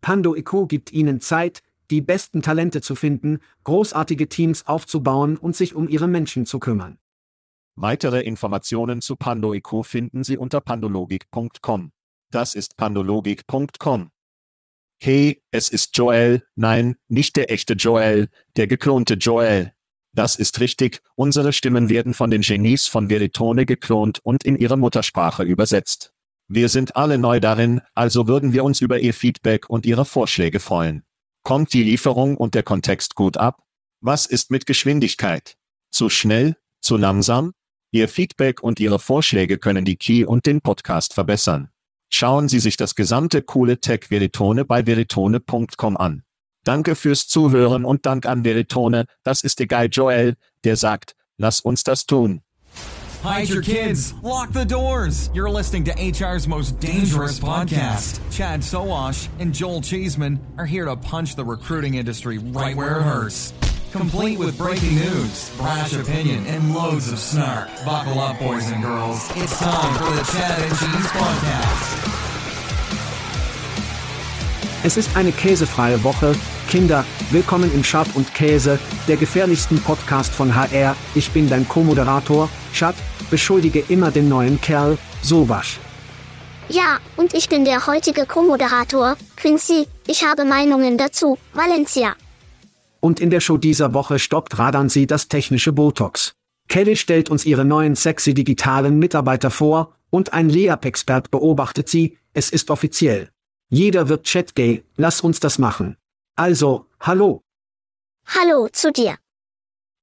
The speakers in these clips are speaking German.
Pando IQ gibt Ihnen Zeit, die besten Talente zu finden, großartige Teams aufzubauen und sich um Ihre Menschen zu kümmern. Weitere Informationen zu Pando IQ finden Sie unter pandologik.com. Das ist pandologik.com. Hey, es ist Joel, nein, nicht der echte Joel, der geklonte Joel. Das ist richtig, unsere Stimmen werden von den Genies von Veritone geklont und in ihre Muttersprache übersetzt. Wir sind alle neu darin, also würden wir uns über Ihr Feedback und Ihre Vorschläge freuen. Kommt die Lieferung und der Kontext gut ab? Was ist mit Geschwindigkeit? Zu schnell? Zu langsam? Ihr Feedback und Ihre Vorschläge können die Key und den Podcast verbessern. Schauen Sie sich das gesamte coole Tech Veritone bei veritone.com an. Danke fürs Zuhören und Dank an Veritone, das ist der Guy Joel, der sagt, lass uns das tun. Hide your kids. Lock the doors. You're listening to HR's most dangerous podcast. Chad Soash and Joel Cheeseman are here to punch the recruiting industry right where it hurts. Complete with breaking news, brash opinion, and loads of snark. Buckle up, boys and girls. It's time for the Chad and Cheese Podcast. Es ist eine käsefreie Woche. Kinder, willkommen im Schad und Käse, der gefährlichsten Podcast von HR. Ich bin dein Co-Moderator, Schad, beschuldige immer den neuen Kerl, Sowasch. Ja, und ich bin der heutige Co-Moderator, Quincy. Ich habe Meinungen dazu, Valencia. Und in der Show dieser Woche stoppt Radansi das technische Botox. Kelly stellt uns ihre neuen sexy digitalen Mitarbeiter vor, und ein Leap-Expert beobachtet sie, es ist offiziell. Jeder wird Chat-gay, lass uns das machen. Also, hallo. Hallo zu dir.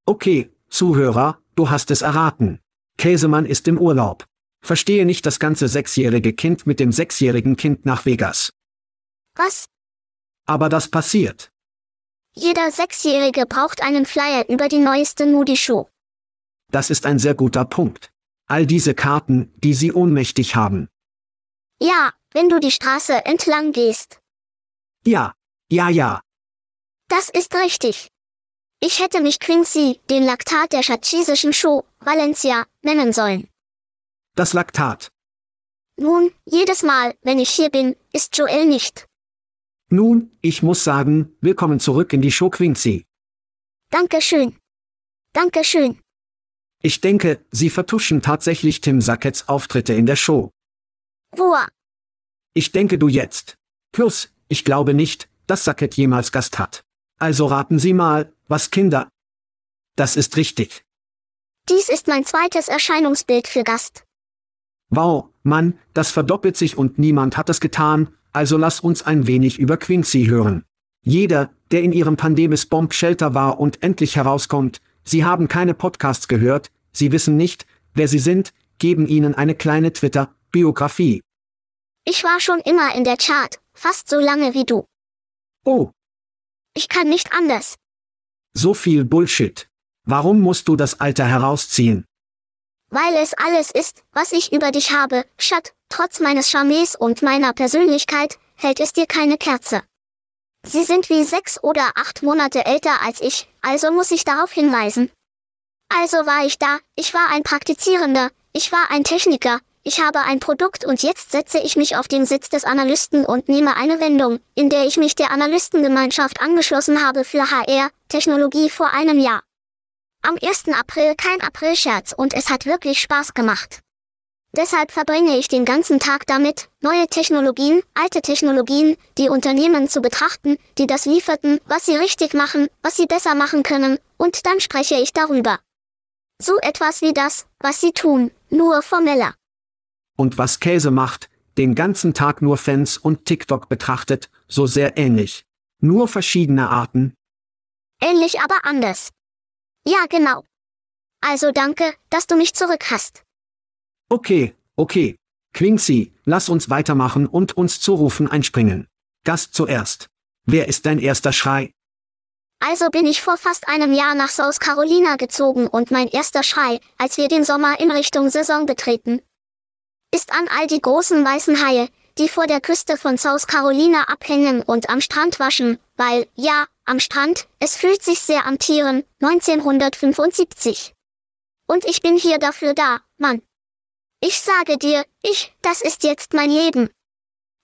Okay, Zuhörer, du hast es erraten. Käsemann ist im Urlaub. Verstehe nicht das ganze sechsjährige Kind mit dem sechsjährigen Kind nach Vegas. Was? Aber das passiert. Jeder Sechsjährige braucht einen Flyer über die neueste Moody-Show. Das ist ein sehr guter Punkt. All diese Karten, die sie ohnmächtig haben. Ja, wenn du die Straße entlang gehst. Ja, ja, ja. Das ist richtig. Ich hätte mich Quincy, den Laktat der schatschisischen Show, Valencia, nennen sollen. Das Laktat. Nun, jedes Mal, wenn ich hier bin, ist Joel nicht. Nun, ich muss sagen, willkommen zurück in die Show Quincy. Dankeschön. Dankeschön. Ich denke, sie vertuschen tatsächlich Tim Sackets Auftritte in der Show. Woa. Ich denke du jetzt. Plus, ich glaube nicht, dass Sackett jemals Gast hat. Also raten Sie mal, was Kinder. Das ist richtig. Dies ist mein zweites Erscheinungsbild für Gast. Wow, Mann, das verdoppelt sich und niemand hat es getan, also lass uns ein wenig über Quincy hören. Jeder, der in ihrem Pandemis Bomb Shelter war und endlich herauskommt, sie haben keine Podcasts gehört, sie wissen nicht, wer sie sind, geben ihnen eine kleine Twitter-Biografie. Ich war schon immer in der Chart, fast so lange wie du. Oh, Ich kann nicht anders. so viel Bullshit. Warum musst du das Alter herausziehen? Weil es alles ist, was ich über dich habe, Schat, trotz meines Charmes und meiner Persönlichkeit, hält es dir keine Kerze. Sie sind wie sechs oder acht Monate älter als ich, also muss ich darauf hinweisen. Also war ich da, ich war ein Praktizierender, ich war ein Techniker, ich habe ein Produkt und jetzt setze ich mich auf den Sitz des Analysten und nehme eine Wendung, in der ich mich der Analystengemeinschaft angeschlossen habe für HR, Technologie vor einem Jahr. Am 1. April kein Aprilscherz und es hat wirklich Spaß gemacht. Deshalb verbringe ich den ganzen Tag damit, neue Technologien, alte Technologien, die Unternehmen zu betrachten, die das lieferten, was sie richtig machen, was sie besser machen können, und dann spreche ich darüber. So etwas wie das, was sie tun, nur formeller. Und was Käse macht, den ganzen Tag nur Fans und TikTok betrachtet, so sehr ähnlich. Nur verschiedene Arten. Ähnlich aber anders. Ja, genau. Also danke, dass du mich zurück hast. Okay, okay. Quincy, lass uns weitermachen und uns zurufen einspringen. Gast zuerst. Wer ist dein erster Schrei? Also bin ich vor fast einem Jahr nach South Carolina gezogen und mein erster Schrei, als wir den Sommer in Richtung Saison betreten, ist an all die großen weißen Haie, die vor der Küste von South Carolina abhängen und am Strand waschen, weil, ja, am Strand, es fühlt sich sehr an Tieren, 1975. Und ich bin hier dafür da, Mann. Ich sage dir, ich, das ist jetzt mein Leben.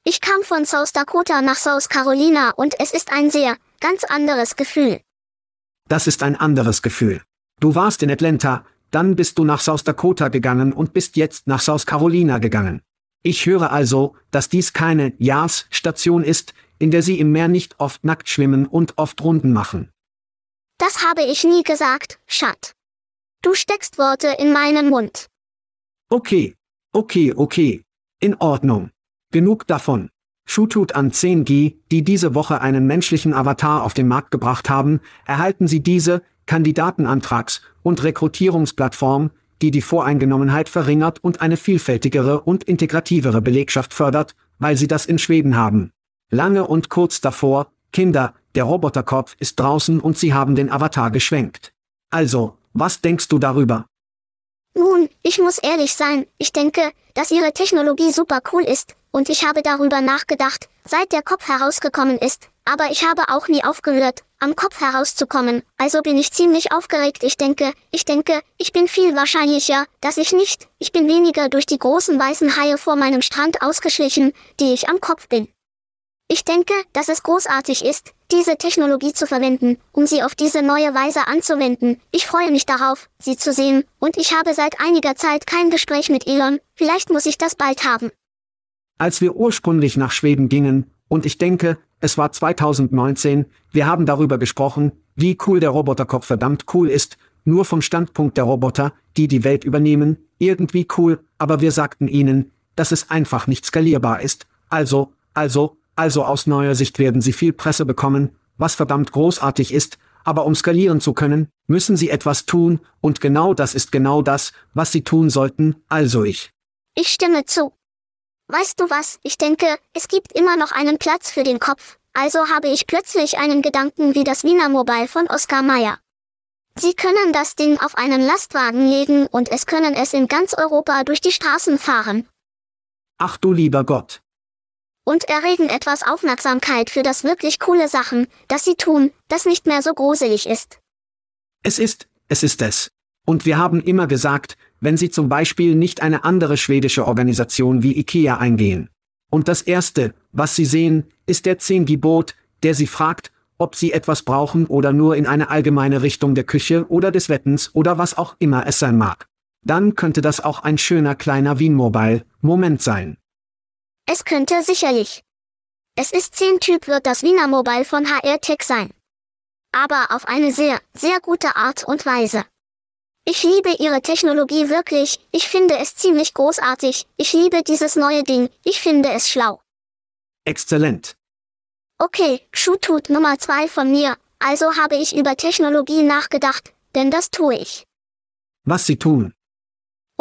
Ich kam von South Dakota nach South Carolina und es ist ein sehr, ganz anderes Gefühl. Das ist ein anderes Gefühl. Du warst in Atlanta, dann bist du nach South Dakota gegangen und bist jetzt nach South Carolina gegangen. Ich höre also, dass dies keine Jahrs-Station ist, in der sie im Meer nicht oft nackt schwimmen und oft Runden machen. Das habe ich nie gesagt, Schat. Du steckst Worte in meinen Mund. Okay, okay, okay. In Ordnung. Genug davon. Shutut an 10G, die diese Woche einen menschlichen Avatar auf den Markt gebracht haben, erhalten Sie diese, Kandidatenantrags- und Rekrutierungsplattform, die die Voreingenommenheit verringert und eine vielfältigere und integrativere Belegschaft fördert, weil sie das in Schweden haben. Lange und kurz davor, Kinder, der Roboterkopf ist draußen und sie haben den Avatar geschwenkt. Also, was denkst du darüber? Nun, ich muss ehrlich sein, ich denke, dass Ihre Technologie super cool ist, und ich habe darüber nachgedacht, seit der Kopf herausgekommen ist, aber ich habe auch nie aufgehört, am Kopf herauszukommen, also bin ich ziemlich aufgeregt. Ich denke, ich denke, ich bin viel wahrscheinlicher, dass ich nicht, ich bin weniger durch die großen weißen Haie vor meinem Strand ausgeschlichen, die ich am Kopf bin. Ich denke, dass es großartig ist, diese Technologie zu verwenden, um sie auf diese neue Weise anzuwenden. Ich freue mich darauf, sie zu sehen, und ich habe seit einiger Zeit kein Gespräch mit Elon, vielleicht muss ich das bald haben. Als wir ursprünglich nach Schweden gingen, und ich denke, es war 2019, wir haben darüber gesprochen, wie cool der Roboterkopf verdammt cool ist, nur vom Standpunkt der Roboter, die die Welt übernehmen, irgendwie cool, aber wir sagten ihnen, dass es einfach nicht skalierbar ist, also, also, also aus neuer Sicht werden sie viel Presse bekommen, was verdammt großartig ist, aber um skalieren zu können, müssen sie etwas tun, und genau das ist genau das, was sie tun sollten, also ich. Ich stimme zu. Weißt du was, ich denke, es gibt immer noch einen Platz für den Kopf, also habe ich plötzlich einen Gedanken wie das Wiener Mobile von Oskar Mayer. Sie können das Ding auf einen Lastwagen legen und es können es in ganz Europa durch die Straßen fahren. Ach du lieber Gott und erregen etwas Aufmerksamkeit für das wirklich coole Sachen, das sie tun, das nicht mehr so gruselig ist. Es ist, es ist es. Und wir haben immer gesagt, wenn sie zum Beispiel nicht eine andere schwedische Organisation wie IKEA eingehen. Und das Erste, was sie sehen, ist der Zehn-Gebot, der sie fragt, ob sie etwas brauchen oder nur in eine allgemeine Richtung der Küche oder des Wettens oder was auch immer es sein mag. Dann könnte das auch ein schöner kleiner Wien-Mobile-Moment sein. Es könnte sicherlich. Es ist 10 Typ wird das Wiener Mobile von HR Tech sein. Aber auf eine sehr, sehr gute Art und Weise. Ich liebe ihre Technologie wirklich, ich finde es ziemlich großartig, ich liebe dieses neue Ding, ich finde es schlau. Exzellent. Okay, Schuhtut Nummer 2 von mir, also habe ich über Technologie nachgedacht, denn das tue ich. Was sie tun.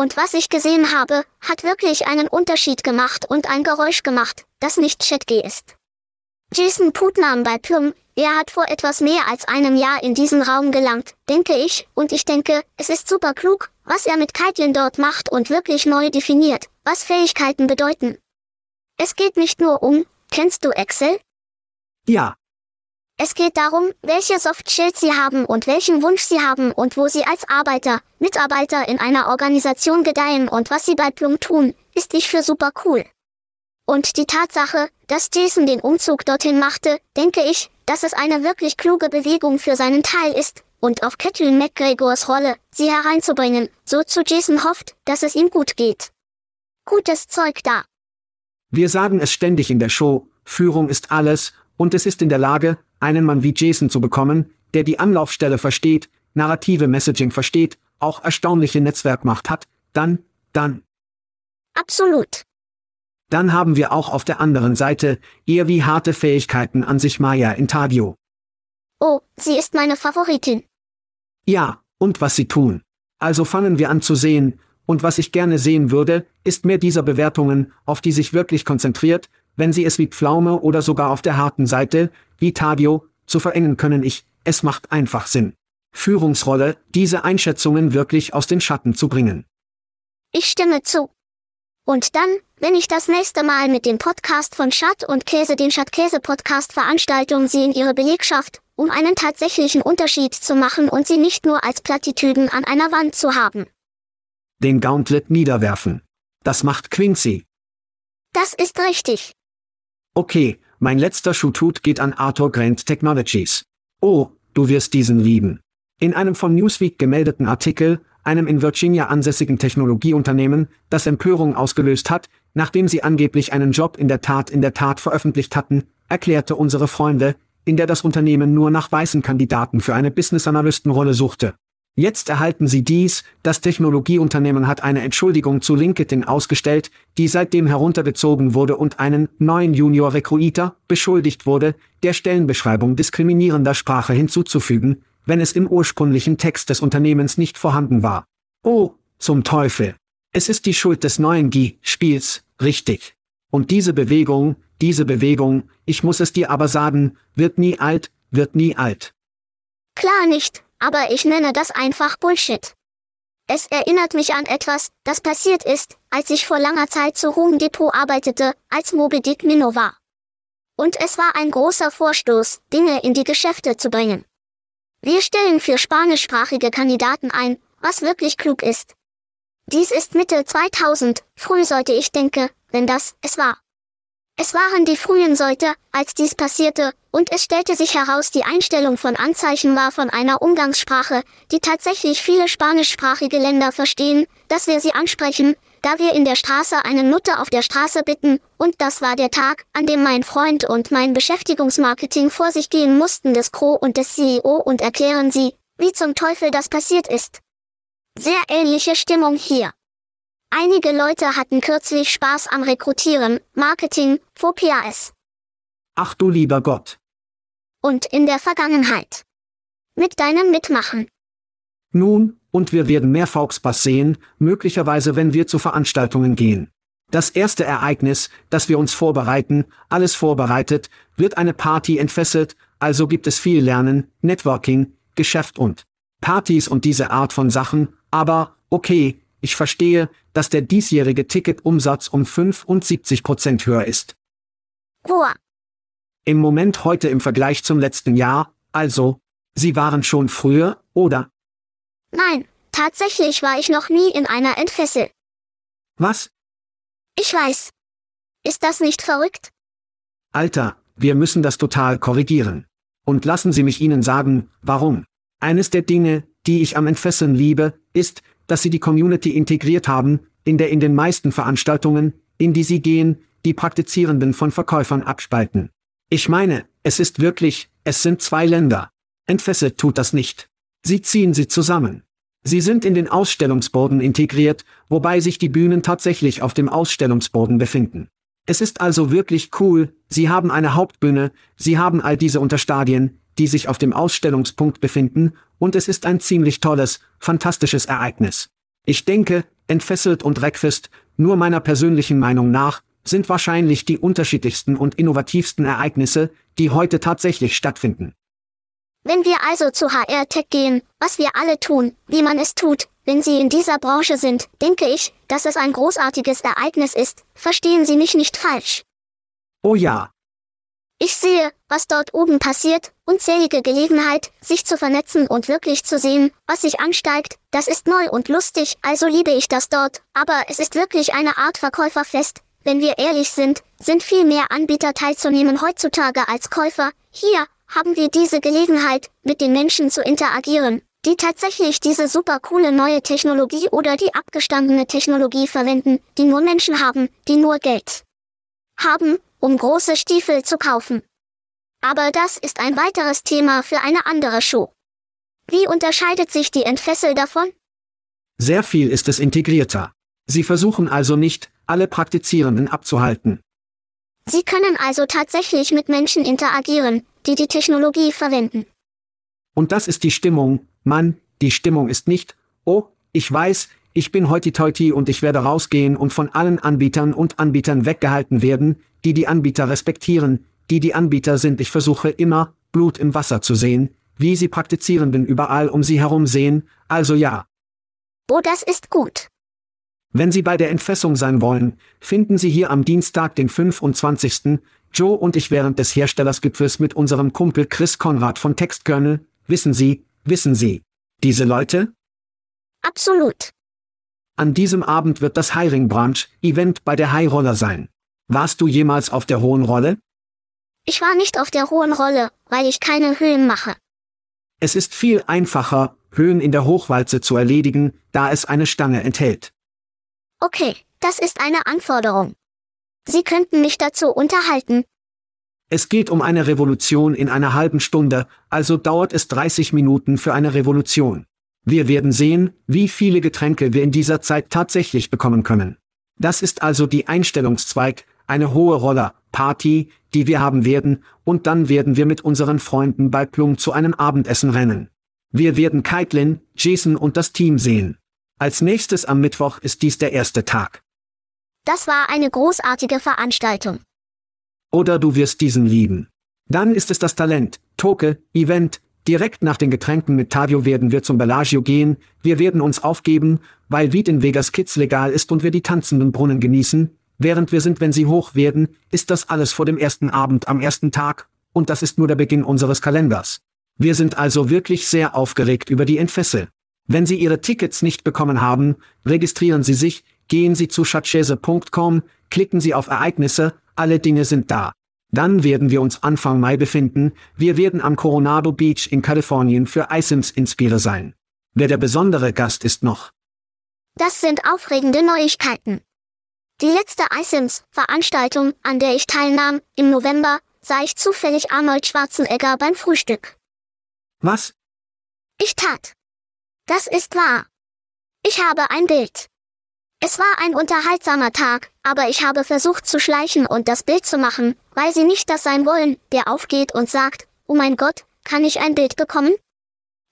Und was ich gesehen habe, hat wirklich einen Unterschied gemacht und ein Geräusch gemacht, das nicht ChatG ist. Jason Putnam bei Plum, er hat vor etwas mehr als einem Jahr in diesen Raum gelangt, denke ich, und ich denke, es ist super klug, was er mit Kaitlin dort macht und wirklich neu definiert, was Fähigkeiten bedeuten. Es geht nicht nur um, kennst du Excel? Ja, es geht darum, welche Soft Skills Sie haben und welchen Wunsch Sie haben und wo Sie als Arbeiter, Mitarbeiter in einer Organisation gedeihen und was Sie bei Plum tun, ist ich für super cool. Und die Tatsache, dass Jason den Umzug dorthin machte, denke ich, dass es eine wirklich kluge Bewegung für seinen Teil ist, und auf Catelyn McGregors Rolle, sie hereinzubringen, so zu Jason hofft, dass es ihm gut geht. Gutes Zeug da. Wir sagen es ständig in der Show, Führung ist alles, und es ist in der Lage, einen Mann wie Jason zu bekommen, der die Anlaufstelle versteht, narrative Messaging versteht, auch erstaunliche Netzwerkmacht hat, dann, dann, Absolut. dann haben wir auch auf der anderen Seite eher wie harte Fähigkeiten an sich Maya Intagio. Oh, sie ist meine Favoritin. Ja, und was sie tun. Also fangen wir an zu sehen, und was ich gerne sehen würde, ist mehr dieser Bewertungen, auf die sich wirklich konzentriert, wenn sie es wie Pflaume oder sogar auf der harten Seite, wie Tagio, zu verengen können ich, es macht einfach Sinn. Führungsrolle, diese Einschätzungen wirklich aus den Schatten zu bringen. Ich stimme zu. Und dann, wenn ich das nächste Mal mit dem Podcast von Schatt und Käse den Schattkäse-Podcast Veranstaltung Sie in Ihre Belegschaft, um einen tatsächlichen Unterschied zu machen und sie nicht nur als Plattitüden an einer Wand zu haben. Den Gauntlet niederwerfen. Das macht Quincy. Das ist richtig. Okay, mein letzter Shootout geht an Arthur Grant Technologies. Oh, du wirst diesen lieben. In einem von Newsweek gemeldeten Artikel, einem in Virginia ansässigen Technologieunternehmen, das Empörung ausgelöst hat, nachdem sie angeblich einen Job in der Tat in der Tat veröffentlicht hatten, erklärte unsere Freunde, in der das Unternehmen nur nach weißen Kandidaten für eine Business-Analystenrolle suchte. Jetzt erhalten Sie dies, das Technologieunternehmen hat eine Entschuldigung zu LinkedIn ausgestellt, die seitdem heruntergezogen wurde und einen neuen Junior-Recruiter beschuldigt wurde, der Stellenbeschreibung diskriminierender Sprache hinzuzufügen, wenn es im ursprünglichen Text des Unternehmens nicht vorhanden war. Oh, zum Teufel. Es ist die Schuld des neuen G-Spiels, richtig. Und diese Bewegung, diese Bewegung, ich muss es dir aber sagen, wird nie alt, wird nie alt. Klar nicht, aber ich nenne das einfach Bullshit. Es erinnert mich an etwas, das passiert ist, als ich vor langer Zeit zu Home Depot arbeitete, als Moby Dick Minnow war. Und es war ein großer Vorstoß, Dinge in die Geschäfte zu bringen. Wir stellen für spanischsprachige Kandidaten ein, was wirklich klug ist. Dies ist Mitte 2000, früh sollte ich denke, wenn das es war. Es waren die frühen Säute, als dies passierte, und es stellte sich heraus, die Einstellung von Anzeichen war von einer Umgangssprache, die tatsächlich viele spanischsprachige Länder verstehen, dass wir sie ansprechen, da wir in der Straße einen Nutter auf der Straße bitten, und das war der Tag, an dem mein Freund und mein Beschäftigungsmarketing vor sich gehen mussten des Crow und des CEO und erklären sie, wie zum Teufel das passiert ist. Sehr ähnliche Stimmung hier. Einige Leute hatten kürzlich Spaß am Rekrutieren, Marketing, vor PAS. Ach du lieber Gott. Und in der Vergangenheit. Mit deinem Mitmachen. Nun, und wir werden mehr Fauxpass sehen, möglicherweise wenn wir zu Veranstaltungen gehen. Das erste Ereignis, das wir uns vorbereiten, alles vorbereitet, wird eine Party entfesselt, also gibt es viel Lernen, Networking, Geschäft und Partys und diese Art von Sachen, aber, okay, ich verstehe, dass der diesjährige Ticketumsatz um 75 Prozent höher ist. Boah, Im Moment heute im Vergleich zum letzten Jahr, also, Sie waren schon früher, oder? nein, tatsächlich war ich noch nie in einer Entfessel. Was? Ich weiß. Ist das nicht verrückt? Alter, wir müssen das total korrigieren. Und lassen Sie mich Ihnen sagen, warum. Eines der Dinge, die ich am Entfesseln liebe, ist, dass Sie die Community integriert haben, in der in den meisten Veranstaltungen, in die Sie gehen, die Praktizierenden von Verkäufern abspalten. Ich meine, es ist wirklich, es sind zwei Länder. Entfesselt tut das nicht. Sie ziehen sie zusammen. Sie sind in den Ausstellungsboden integriert, wobei sich die Bühnen tatsächlich auf dem Ausstellungsboden befinden. Es ist also wirklich cool, Sie haben eine Hauptbühne, Sie haben all diese Unterstadien, die sich auf dem Ausstellungspunkt befinden, und es ist ein ziemlich tolles, fantastisches Ereignis. Ich denke, Entfesselt und Breakfast, nur meiner persönlichen Meinung nach, sind wahrscheinlich die unterschiedlichsten und innovativsten Ereignisse, die heute tatsächlich stattfinden. Wenn wir also zu HR Tech gehen, was wir alle tun, wie man es tut, wenn Sie in dieser Branche sind, denke ich, dass es ein großartiges Ereignis ist, verstehen Sie mich nicht falsch. Oh ja, Ich sehe, was dort oben passiert, unzählige Gelegenheit, sich zu vernetzen und wirklich zu sehen, was sich ansteigt, das ist neu und lustig, also liebe ich das dort, aber es ist wirklich eine Art Verkäuferfest, wenn wir ehrlich sind, sind viel mehr Anbieter teilzunehmen heutzutage als Käufer, hier, haben wir diese Gelegenheit, mit den Menschen zu interagieren, die tatsächlich diese super coole neue Technologie oder die abgestandene Technologie verwenden, die nur Menschen haben, die nur Geld haben, um große Stiefel zu kaufen. Aber das ist ein weiteres Thema für eine andere Show. Wie unterscheidet sich die Entfessel davon? Sehr viel ist es integrierter. Sie versuchen also nicht, alle Praktizierenden abzuhalten. Sie können also tatsächlich mit Menschen interagieren, die die Technologie verwenden. Und das ist die Stimmung, Mann, die Stimmung ist nicht, oh, ich weiß, ich bin hoity-toity und ich werde rausgehen und von allen Anbietern und Anbietern weggehalten werden, die die Anbieter respektieren, die die Anbieter sind. Ich versuche immer, Blut im Wasser zu sehen, wie sie Praktizierenden überall um sie herum sehen, also ja. Oh, das ist gut. Wenn Sie bei der Entfessung sein wollen, finden Sie hier am Dienstag, den 25. Joe und ich während des Herstellersgipfels mit unserem Kumpel Chris Konrad von Textkernel, wissen Sie, wissen Sie, diese Leute? Absolut. An diesem Abend wird das Hiring Branch Event bei der High Roller sein. Warst du jemals auf der hohen Rolle? Ich war nicht auf der hohen Rolle, weil ich keine Höhen mache. Es ist viel einfacher, Höhen in der Hochwalze zu erledigen, da es eine Stange enthält. Okay, das ist eine Anforderung. Sie könnten mich dazu unterhalten. Es geht um eine Revolution in einer halben Stunde, also dauert es 30 Minuten für eine Revolution. Wir werden sehen, wie viele Getränke wir in dieser Zeit tatsächlich bekommen können. Das ist also die Einstellungszweig, eine hohe Roller, Party, die wir haben werden, und dann werden wir mit unseren Freunden bei Plum zu einem Abendessen rennen. Wir werden Kaitlin, Jason und das Team sehen. Als nächstes am Mittwoch ist dies der erste Tag. Das war eine großartige Veranstaltung. Oder du wirst diesen lieben. Dann ist es das Talent, Toke, Event, direkt nach den Getränken mit Tavio werden wir zum Bellagio gehen, wir werden uns aufgeben, weil Weed in Vegas Kids legal ist und wir die tanzenden Brunnen genießen, während wir sind wenn sie hoch werden, ist das alles vor dem ersten Abend am ersten Tag, und das ist nur der Beginn unseres Kalenders. Wir sind also wirklich sehr aufgeregt über die Entfessel. Wenn Sie Ihre Tickets nicht bekommen haben, registrieren Sie sich, gehen Sie zu schatzschäse.com, klicken Sie auf Ereignisse, alle Dinge sind da. Dann werden wir uns Anfang Mai befinden, wir werden am Coronado Beach in Kalifornien für iSims Inspire sein. Wer der besondere Gast ist noch? Das sind aufregende Neuigkeiten. Die letzte iSims-Veranstaltung, an der ich teilnahm, im November, sah ich zufällig Arnold Schwarzenegger beim Frühstück. Was? Ich tat. Das ist wahr. Ich habe ein Bild. Es war ein unterhaltsamer Tag, aber ich habe versucht zu schleichen und das Bild zu machen, weil sie nicht das sein wollen, der aufgeht und sagt, oh mein Gott, kann ich ein Bild bekommen?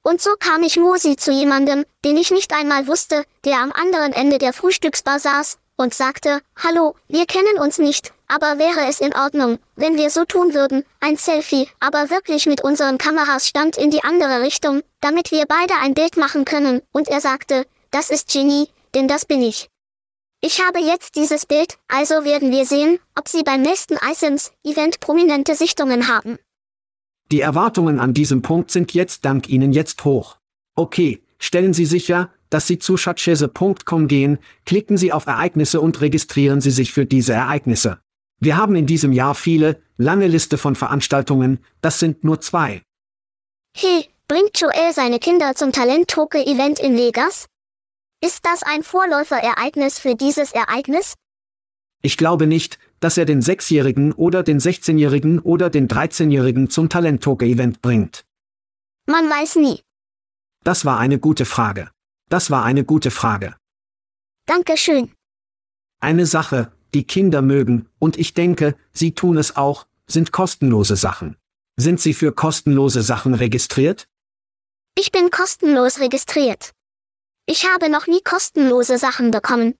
Und so kam ich Mosi zu jemandem, den ich nicht einmal wusste, der am anderen Ende der Frühstücksbar saß, und sagte, Hallo, wir kennen uns nicht, aber wäre es in Ordnung, wenn wir so tun würden, ein Selfie, aber wirklich mit unseren Kameras stand in die andere Richtung, damit wir beide ein Bild machen können, und er sagte, das ist Genie, denn das bin ich. Ich habe jetzt dieses Bild, also werden wir sehen, ob Sie beim nächsten iSims-Event prominente Sichtungen haben. Die Erwartungen an diesem Punkt sind jetzt dank Ihnen jetzt hoch. Okay, stellen Sie sicher, dass Sie zu schatzschäse.com gehen, klicken Sie auf Ereignisse und registrieren Sie sich für diese Ereignisse. Wir haben in diesem Jahr viele, lange Liste von Veranstaltungen, das sind nur zwei. Hey, bringt Joel seine Kinder zum Talent-Toke-Event in Vegas? Ist das ein Vorläuferereignis für dieses Ereignis? Ich glaube nicht, dass er den Sechsjährigen oder den 16-Jährigen oder den 13-Jährigen zum Talent-Toke-Event bringt. Man weiß nie. Das war eine gute Frage. Das war eine gute Frage. Dankeschön. Eine Sache, die Kinder mögen, und ich denke, sie tun es auch, sind kostenlose Sachen. Sind Sie für kostenlose Sachen registriert? Ich bin kostenlos registriert. Ich habe noch nie kostenlose Sachen bekommen.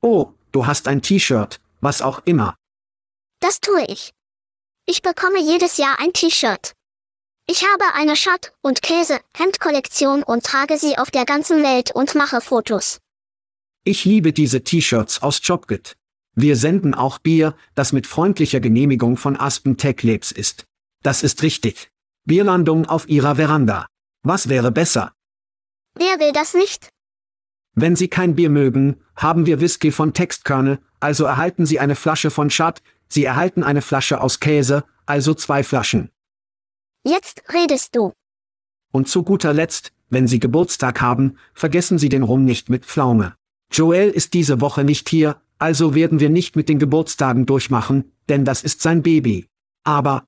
Oh, du hast ein T-Shirt, was auch immer. Das tue ich. Ich bekomme jedes Jahr ein T-Shirt. Ich habe eine Schott- und Käse-Hemdkollektion und trage sie auf der ganzen Welt und mache Fotos. Ich liebe diese T-Shirts aus Jobgit. Wir senden auch Bier, das mit freundlicher Genehmigung von Aspen Tech Labs ist. Das ist richtig. Bierlandung auf Ihrer Veranda. Was wäre besser? Wer will das nicht? Wenn Sie kein Bier mögen, haben wir Whisky von Textkernel, also erhalten Sie eine Flasche von Schad, Sie erhalten eine Flasche aus Käse, also zwei Flaschen. Jetzt redest du. Und zu guter Letzt, Wenn Sie Geburtstag haben, vergessen Sie den Rum nicht mit Pflaume. Joel ist diese Woche nicht hier, also werden wir nicht mit den Geburtstagen durchmachen, denn das ist sein Baby. Aber.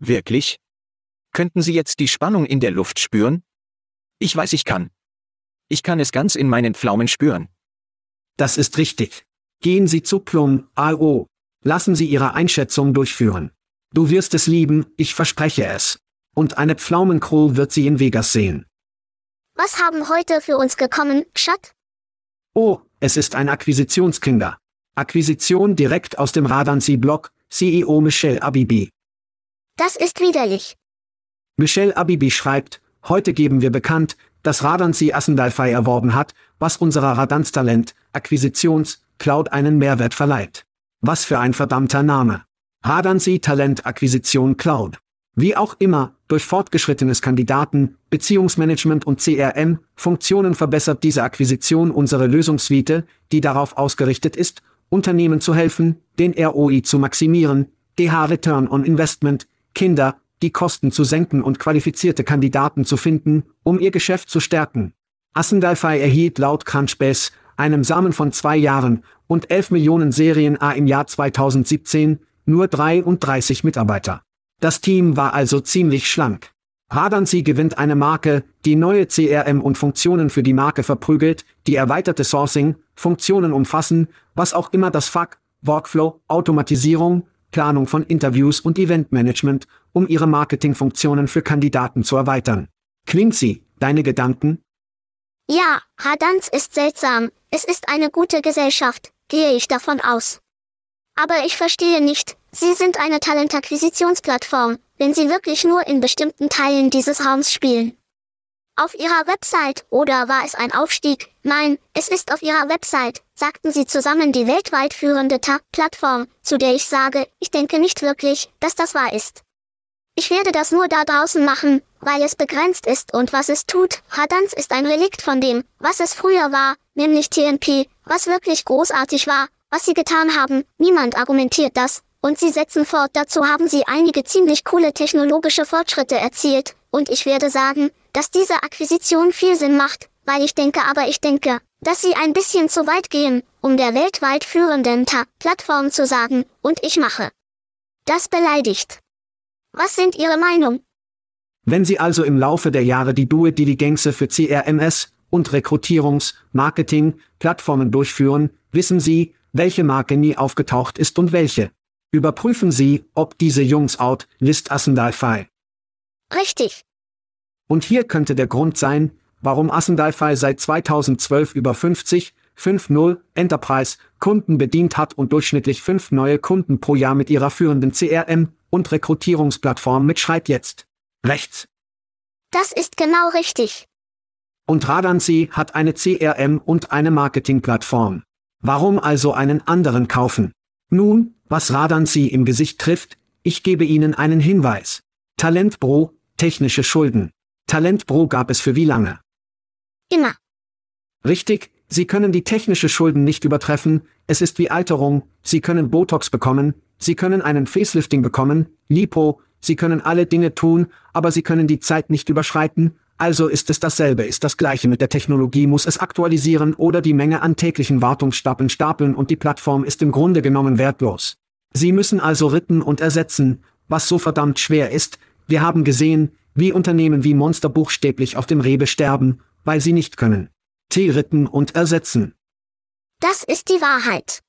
Wirklich? Könnten Sie jetzt die Spannung in der Luft spüren? Ich weiß, ich kann. Ich kann es ganz in meinen Pflaumen spüren. Das ist richtig. Gehen Sie zu Plum, AO. Lassen Sie Ihre Einschätzung durchführen. Du wirst es lieben, ich verspreche es. Und eine Pflaumencrew wird Sie in Vegas sehen. Was haben heute für uns gekommen, Schat? Oh, es ist ein Akquisitionskinder. Akquisition direkt aus dem Radansi-Blog, CEO Michelle Abibi. Das ist widerlich. Michelle Abibi schreibt, heute geben wir bekannt, dass Radansi Assendalfei erworben hat, was unserer Radanz-Talent, Akquisitions, Cloud einen Mehrwert verleiht. Was für ein verdammter Name. Radansi Talent Akquisition Cloud. Wie auch immer, durch fortgeschrittenes Kandidaten, Beziehungsmanagement und CRM, Funktionen verbessert diese Akquisition unsere Lösungssuite, die darauf ausgerichtet ist, Unternehmen zu helfen, den ROI zu maximieren, DH Return on Investment, Kinder, die Kosten zu senken und qualifizierte Kandidaten zu finden, um ihr Geschäft zu stärken. Assendalfei erhielt laut Crunchbase, einem Samen von zwei Jahren und 11 Millionen Serien A im Jahr 2017, nur 33 Mitarbeiter. Das Team war also ziemlich schlank. Radansi gewinnt eine Marke, die neue CRM und Funktionen für die Marke verprügelt, die erweiterte Sourcing, Funktionen umfassen, was auch immer das Fuck, Workflow, Automatisierung, Planung von Interviews und Eventmanagement, um ihre Marketingfunktionen für Kandidaten zu erweitern. Klingt sie, deine Gedanken? Ja, Radanz ist seltsam, es ist eine gute Gesellschaft, gehe ich davon aus. Aber ich verstehe nicht, Sie sind eine Talentakquisitionsplattform, wenn Sie wirklich nur in bestimmten Teilen dieses Raums spielen. Auf Ihrer Website, oder war es ein Aufstieg? Nein, es ist auf Ihrer Website, sagten Sie zusammen die weltweit führende Ta-Plattform, zu der ich sage, ich denke nicht wirklich, dass das wahr ist. Ich werde das nur da draußen machen, weil es begrenzt ist und was es tut. Hadanz ist ein Relikt von dem, was es früher war, nämlich TNP, was wirklich großartig war, was sie getan haben. Niemand argumentiert das, und sie setzen fort, dazu haben sie einige ziemlich coole technologische Fortschritte erzielt, und ich werde sagen, dass diese Akquisition viel Sinn macht, weil ich denke aber ich denke, dass sie ein bisschen zu weit gehen, um der weltweit führenden Ta-Plattform zu sagen, und ich mache. Das beleidigt. Was sind Ihre Meinung? Wenn Sie also im Laufe der Jahre die Due Diligence für CRMS und Rekrutierungs-, Marketing, Plattformen durchführen, wissen Sie, welche Marke nie aufgetaucht ist und welche. Überprüfen Sie, ob diese Jungs out, List Assendalfei. Richtig. Und hier könnte der Grund sein, warum Assendalfei seit 2012 über 50, 5.0 Enterprise Kunden bedient hat und durchschnittlich fünf neue Kunden pro Jahr mit ihrer führenden CRM und Rekrutierungsplattform mitschreibt jetzt. Rechts. Das ist genau richtig. Und Radansi hat eine CRM und eine Marketingplattform. Warum also einen anderen kaufen? Nun, was Radansi im Gesicht trifft, ich gebe Ihnen einen Hinweis. Talentbro, technische Schulden. Talentbro gab es für wie lange? Immer. Richtig, Sie können die technische Schulden nicht übertreffen, es ist wie Alterung, Sie können Botox bekommen, Sie können einen Facelifting bekommen, Lipo, Sie können alle Dinge tun, aber Sie können die Zeit nicht überschreiten, also ist es dasselbe, ist das gleiche mit der Technologie, muss es aktualisieren oder die Menge an täglichen Wartungsstapeln stapeln und die Plattform ist im Grunde genommen wertlos. Sie müssen also ritten und ersetzen, was so verdammt schwer ist, wir haben gesehen, wie Unternehmen wie Monster buchstäblich auf dem Rebe sterben, weil sie nicht können. T-Ritten und ersetzen. Das ist die Wahrheit.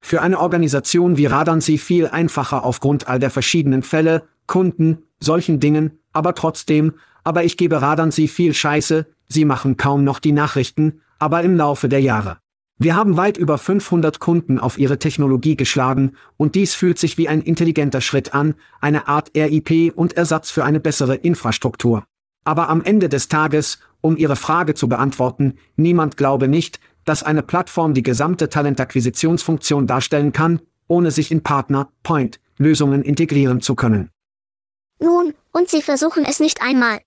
Für eine Organisation wie Radansi viel einfacher aufgrund all der verschiedenen Fälle, Kunden, solchen Dingen, aber trotzdem, aber ich gebe Radern sie viel Scheiße, sie machen kaum noch die Nachrichten, aber im Laufe der Jahre. Wir haben weit über 500 Kunden auf ihre Technologie geschlagen, und dies fühlt sich wie ein intelligenter Schritt an, eine Art RIP und Ersatz für eine bessere Infrastruktur. Aber am Ende des Tages, um Ihre Frage zu beantworten, niemand glaube nicht, dass eine Plattform die gesamte Talentakquisitionsfunktion darstellen kann, ohne sich in Partner, Point, Lösungen integrieren zu können. Nun, und Sie versuchen es nicht einmal.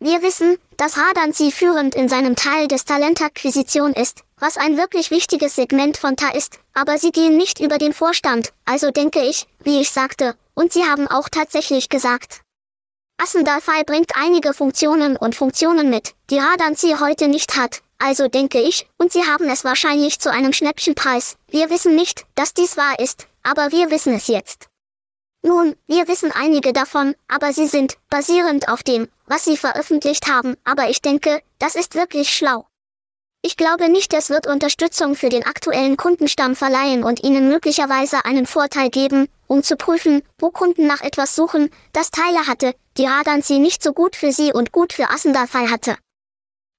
Wir wissen, dass Radanzi führend in seinem Teil des Talentakquisition ist, was ein wirklich wichtiges Segment von Ta ist, aber sie gehen nicht über den Vorstand, also denke ich, wie ich sagte, und sie haben auch tatsächlich gesagt. Assendalfei bringt einige Funktionen und Funktionen mit, die Radanzi heute nicht hat, also denke ich, und sie haben es wahrscheinlich zu einem Schnäppchenpreis. Wir wissen nicht, dass dies wahr ist, aber wir wissen es jetzt. Nun, wir wissen einige davon, aber sie sind, basierend auf dem, was sie veröffentlicht haben, aber ich denke, das ist wirklich schlau. Ich glaube nicht, es wird Unterstützung für den aktuellen Kundenstamm verleihen und ihnen möglicherweise einen Vorteil geben, um zu prüfen, wo Kunden nach etwas suchen, das Teile hatte, die Radanzi nicht so gut für sie und gut für Assendalfei hatte.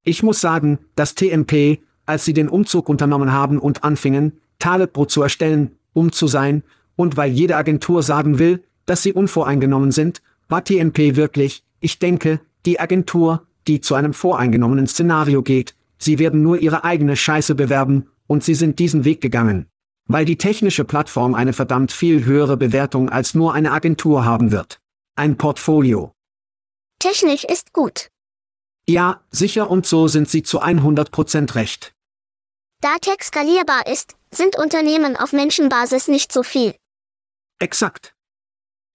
Ich muss sagen, dass TMP, als sie den Umzug unternommen haben und anfingen, Talebro zu erstellen, um zu sein, und weil jede Agentur sagen will, dass sie unvoreingenommen sind, war TMP wirklich, ich denke, die Agentur, die zu einem voreingenommenen Szenario geht, sie werden nur ihre eigene Scheiße bewerben, und sie sind diesen Weg gegangen. Weil die technische Plattform eine verdammt viel höhere Bewertung als nur eine Agentur haben wird. Ein Portfolio. Technik ist gut. Ja, sicher und so sind sie zu 100% recht. Da Tech skalierbar ist, sind Unternehmen auf Menschenbasis nicht so viel. Exakt.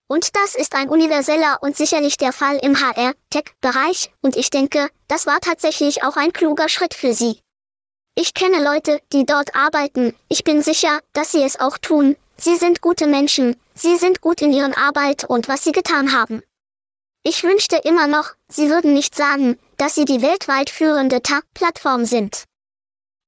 Und das ist ein universeller und sicherlich der Fall im HR-Tech-Bereich, und ich denke, das war tatsächlich auch ein kluger Schritt für sie. Ich kenne Leute, die dort arbeiten, ich bin sicher, dass sie es auch tun, sie sind gute Menschen, sie sind gut in ihren Arbeit und was sie getan haben. Ich wünschte immer noch, sie würden nicht sagen, dass sie die weltweit führende Ta-Plattform sind.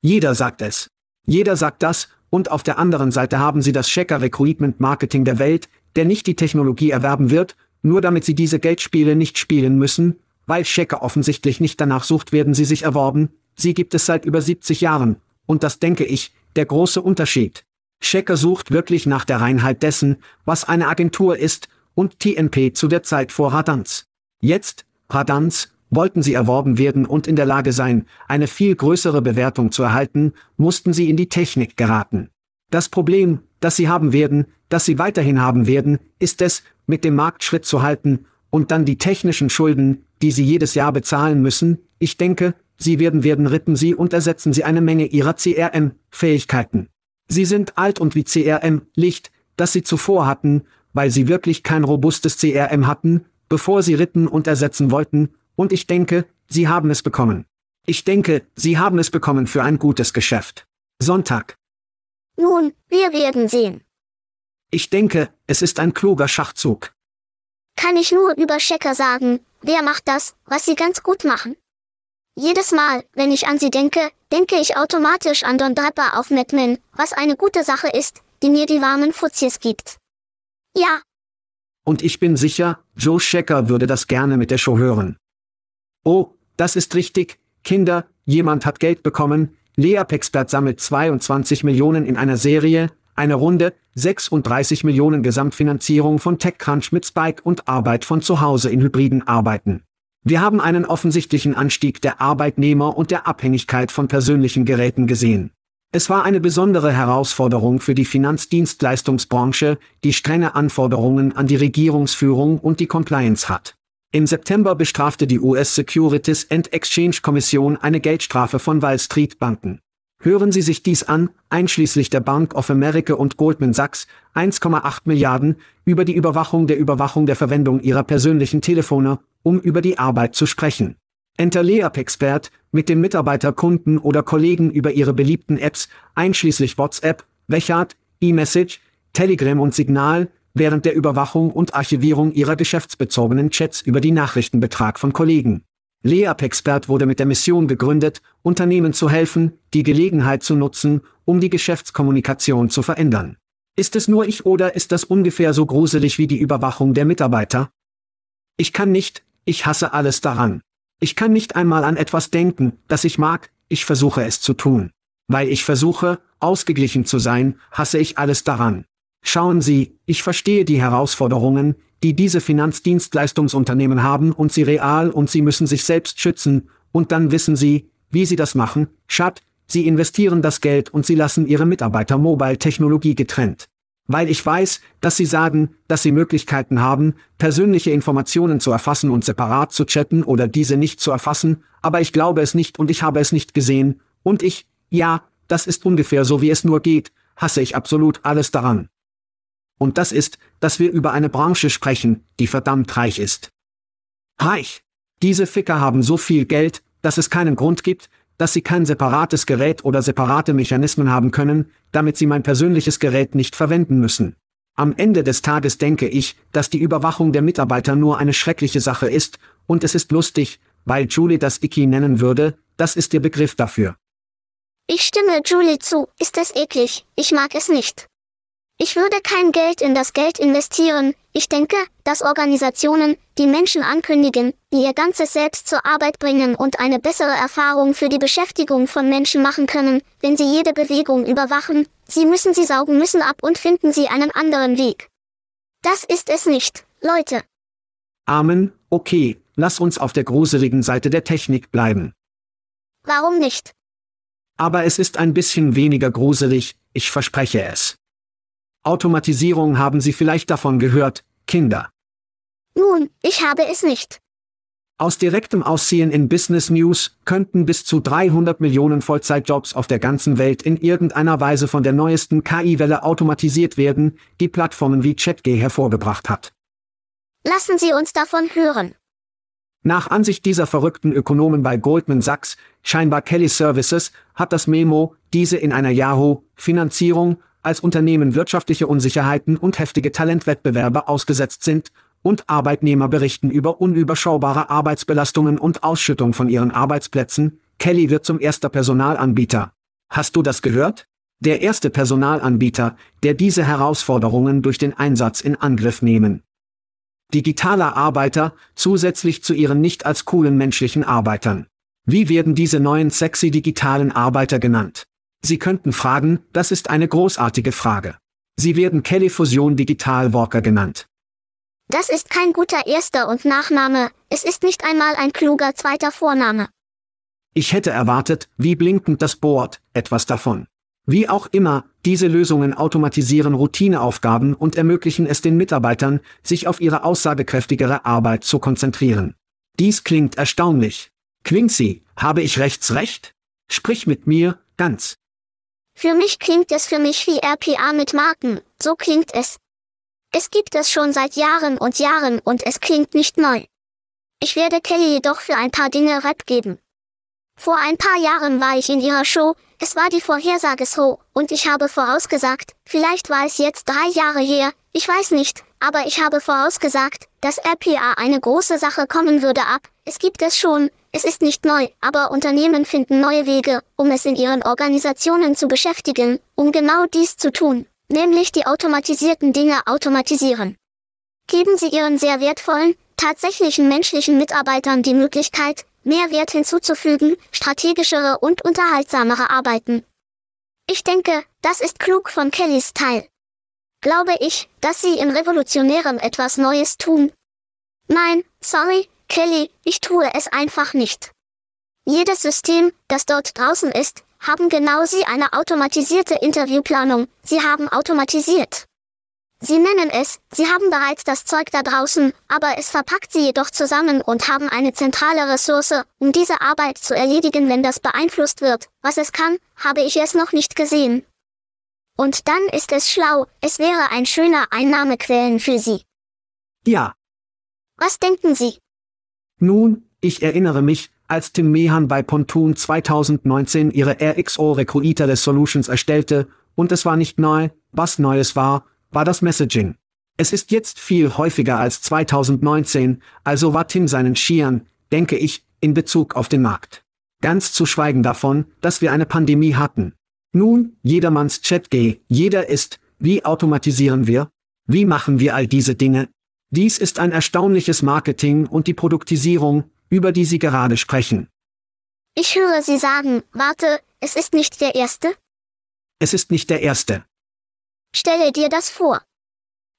Jeder sagt es. Jeder sagt das, und auf der anderen Seite haben sie das Checker Recruitment Marketing der Welt, der nicht die Technologie erwerben wird, nur damit sie diese Geldspiele nicht spielen müssen, weil Checker offensichtlich nicht danach sucht, werden sie sich erworben, sie gibt es seit über 70 Jahren, und das denke ich, der große Unterschied. Checker sucht wirklich nach der Reinheit dessen, was eine Agentur ist, und TNP zu der Zeit vor Radans. Jetzt, Radans, wollten sie erworben werden und in der Lage sein, eine viel größere Bewertung zu erhalten, mussten sie in die Technik geraten. Das Problem, das sie haben werden, das sie weiterhin haben werden, ist es, mit dem Markt Schritt zu halten, und dann die technischen Schulden, die sie jedes Jahr bezahlen müssen, ich denke, sie werden werden rippen sie und ersetzen sie eine Menge ihrer CRM-Fähigkeiten. Sie sind alt und wie CRM-Licht, das sie zuvor hatten, weil sie wirklich kein robustes CRM hatten, bevor sie ritten und ersetzen wollten, und ich denke, sie haben es bekommen. Ich denke, sie haben es bekommen für ein gutes Geschäft. Sonntag. Nun, wir werden sehen. Ich denke, es ist ein kluger Schachzug. Kann ich nur über Checker sagen, wer macht das, was sie ganz gut machen? Jedes Mal, wenn ich an sie denke, denke ich automatisch an Don Draper auf Madman, was eine gute Sache ist, die mir die warmen Fuzis gibt. Ja. Und ich bin sicher, Joe Checker würde das gerne mit der Show hören. Oh, das ist richtig, Kinder, jemand hat Geld bekommen, Lea Pexpert sammelt 22 Millionen in einer Serie, eine Runde, 36 Millionen Gesamtfinanzierung von TechCrunch mit Spike und Arbeit von zu Hause in hybriden Arbeiten. Wir haben einen offensichtlichen Anstieg der Arbeitnehmer und der Abhängigkeit von persönlichen Geräten gesehen. Es war eine besondere Herausforderung für die Finanzdienstleistungsbranche, die strenge Anforderungen an die Regierungsführung und die Compliance hat. Im September bestrafte die US Securities and Exchange Kommission eine Geldstrafe von Wall Street Banken. Hören Sie sich dies an, einschließlich der Bank of America und Goldman Sachs, 1,8 Milliarden, über die Überwachung der Überwachung der Verwendung ihrer persönlichen Telefone, um über die Arbeit zu sprechen. Enter Leap Expert, mit dem Mitarbeiter Kunden oder Kollegen über ihre beliebten Apps, einschließlich WhatsApp, Wechart, E-Message, Telegram und Signal, während der Überwachung und Archivierung ihrer geschäftsbezogenen Chats über die Nachrichtenbetrag von Kollegen. Leap-Expert wurde mit der Mission gegründet, Unternehmen zu helfen, die Gelegenheit zu nutzen, um die Geschäftskommunikation zu verändern. Ist es nur ich oder ist das ungefähr so gruselig wie die Überwachung der Mitarbeiter? Ich kann nicht, ich hasse alles daran. Ich kann nicht einmal an etwas denken, das ich mag, ich versuche es zu tun. Weil ich versuche, ausgeglichen zu sein, hasse ich alles daran. Schauen Sie, ich verstehe die Herausforderungen, die diese Finanzdienstleistungsunternehmen haben und sie real und sie müssen sich selbst schützen, und dann wissen sie, wie sie das machen, Schat, sie investieren das Geld und sie lassen ihre Mitarbeiter Mobile-Technologie getrennt. Weil ich weiß, dass sie sagen, dass sie Möglichkeiten haben, persönliche Informationen zu erfassen und separat zu chatten oder diese nicht zu erfassen, aber ich glaube es nicht und ich habe es nicht gesehen, und ich, ja, das ist ungefähr so wie es nur geht, hasse ich absolut alles daran. Und das ist, dass wir über eine Branche sprechen, die verdammt reich ist. Reich. Diese Ficker haben so viel Geld, dass es keinen Grund gibt, dass sie kein separates Gerät oder separate Mechanismen haben können, damit sie mein persönliches Gerät nicht verwenden müssen. Am Ende des Tages denke ich, dass die Überwachung der Mitarbeiter nur eine schreckliche Sache ist, und es ist lustig, weil Julie das Icky nennen würde, das ist ihr Begriff dafür. Ich stimme Julie zu, ist es eklig, ich mag es nicht. Ich würde kein Geld in das Geld investieren. Ich denke, dass Organisationen, die Menschen ankündigen, die ihr ganzes Selbst zur Arbeit bringen und eine bessere Erfahrung für die Beschäftigung von Menschen machen können, wenn sie jede Bewegung überwachen, sie müssen sie saugen müssen ab und finden sie einen anderen Weg. Das ist es nicht, Leute. Amen, okay, lass uns auf der gruseligen Seite der Technik bleiben. Warum nicht? Aber es ist ein bisschen weniger gruselig, ich verspreche es. Automatisierung haben Sie vielleicht davon gehört, Kinder. Nun, ich habe es nicht. Aus direktem Aussehen in Business News könnten bis zu 300 Millionen Vollzeitjobs auf der ganzen Welt in irgendeiner Weise von der neuesten KI-Welle automatisiert werden, die Plattformen wie ChatG hervorgebracht hat. Lassen Sie uns davon hören. Nach Ansicht dieser verrückten Ökonomen bei Goldman Sachs, scheinbar Kelly Services, hat das Memo, diese in einer Yahoo-Finanzierung als Unternehmen wirtschaftliche Unsicherheiten und heftige Talentwettbewerbe ausgesetzt sind, und Arbeitnehmer berichten über unüberschaubare Arbeitsbelastungen und Ausschüttung von ihren Arbeitsplätzen, Kelly wird zum erster Personalanbieter. Hast du das gehört? Der erste Personalanbieter, der diese Herausforderungen durch den Einsatz in Angriff nehmen. Digitaler Arbeiter, zusätzlich zu ihren nicht als coolen menschlichen Arbeitern. Wie werden diese neuen sexy digitalen Arbeiter genannt? Sie könnten fragen, das ist eine großartige Frage. Sie werden Kelly Fusion Digital Walker genannt. Das ist kein guter erster und Nachname, es ist nicht einmal ein kluger zweiter Vorname. Ich hätte erwartet, wie blinkend das Board, etwas davon. Wie auch immer, diese Lösungen automatisieren Routineaufgaben und ermöglichen es den Mitarbeitern, sich auf ihre aussagekräftigere Arbeit zu konzentrieren. Dies klingt erstaunlich. Quincy, habe ich rechts recht? Sprich mit mir, ganz. Für mich klingt es für mich wie RPA mit Marken, so klingt es. Es gibt es schon seit Jahren und Jahren und es klingt nicht neu. Ich werde Kelly jedoch für ein paar Dinge Rap geben. Vor ein paar Jahren war ich in ihrer Show, es war die Vorhersageshow, und ich habe vorausgesagt, vielleicht war es jetzt drei Jahre her, ich weiß nicht, aber ich habe vorausgesagt, dass RPA eine große Sache kommen würde ab, es gibt es schon, es ist nicht neu, aber Unternehmen finden neue Wege, um es in ihren Organisationen zu beschäftigen, um genau dies zu tun, nämlich die automatisierten Dinge automatisieren. Geben Sie Ihren sehr wertvollen, tatsächlichen menschlichen Mitarbeitern die Möglichkeit, mehr Wert hinzuzufügen, strategischere und unterhaltsamere Arbeiten. Ich denke, das ist klug von Kellys Teil. Glaube ich, dass Sie in Revolutionärem etwas Neues tun? Nein, sorry, Kelly, ich tue es einfach nicht. Jedes System, das dort draußen ist, haben genau Sie eine automatisierte Interviewplanung, Sie haben automatisiert. Sie nennen es, Sie haben bereits das Zeug da draußen, aber es verpackt Sie jedoch zusammen und haben eine zentrale Ressource, um diese Arbeit zu erledigen, wenn das beeinflusst wird. Was es kann, habe ich es noch nicht gesehen. Und dann ist es schlau, es wäre ein schöner Einnahmequellen für Sie. Ja. Was denken Sie? Nun, ich erinnere mich, als Tim Mehan bei Pontoon 2019 ihre RXO Recruiter Solutions erstellte, und es war nicht neu, was Neues war, war das Messaging. Es ist jetzt viel häufiger als 2019, also war Tim seinen Skiern, denke ich, in Bezug auf den Markt. Ganz zu schweigen davon, dass wir eine Pandemie hatten. Nun, jedermanns Chat-G, jeder ist, wie automatisieren wir? Wie machen wir all diese Dinge? Dies ist ein erstaunliches Marketing und die Produktisierung, über die Sie gerade sprechen. Ich höre Sie sagen, warte, es ist nicht der erste? Es ist nicht der erste. Stelle dir das vor.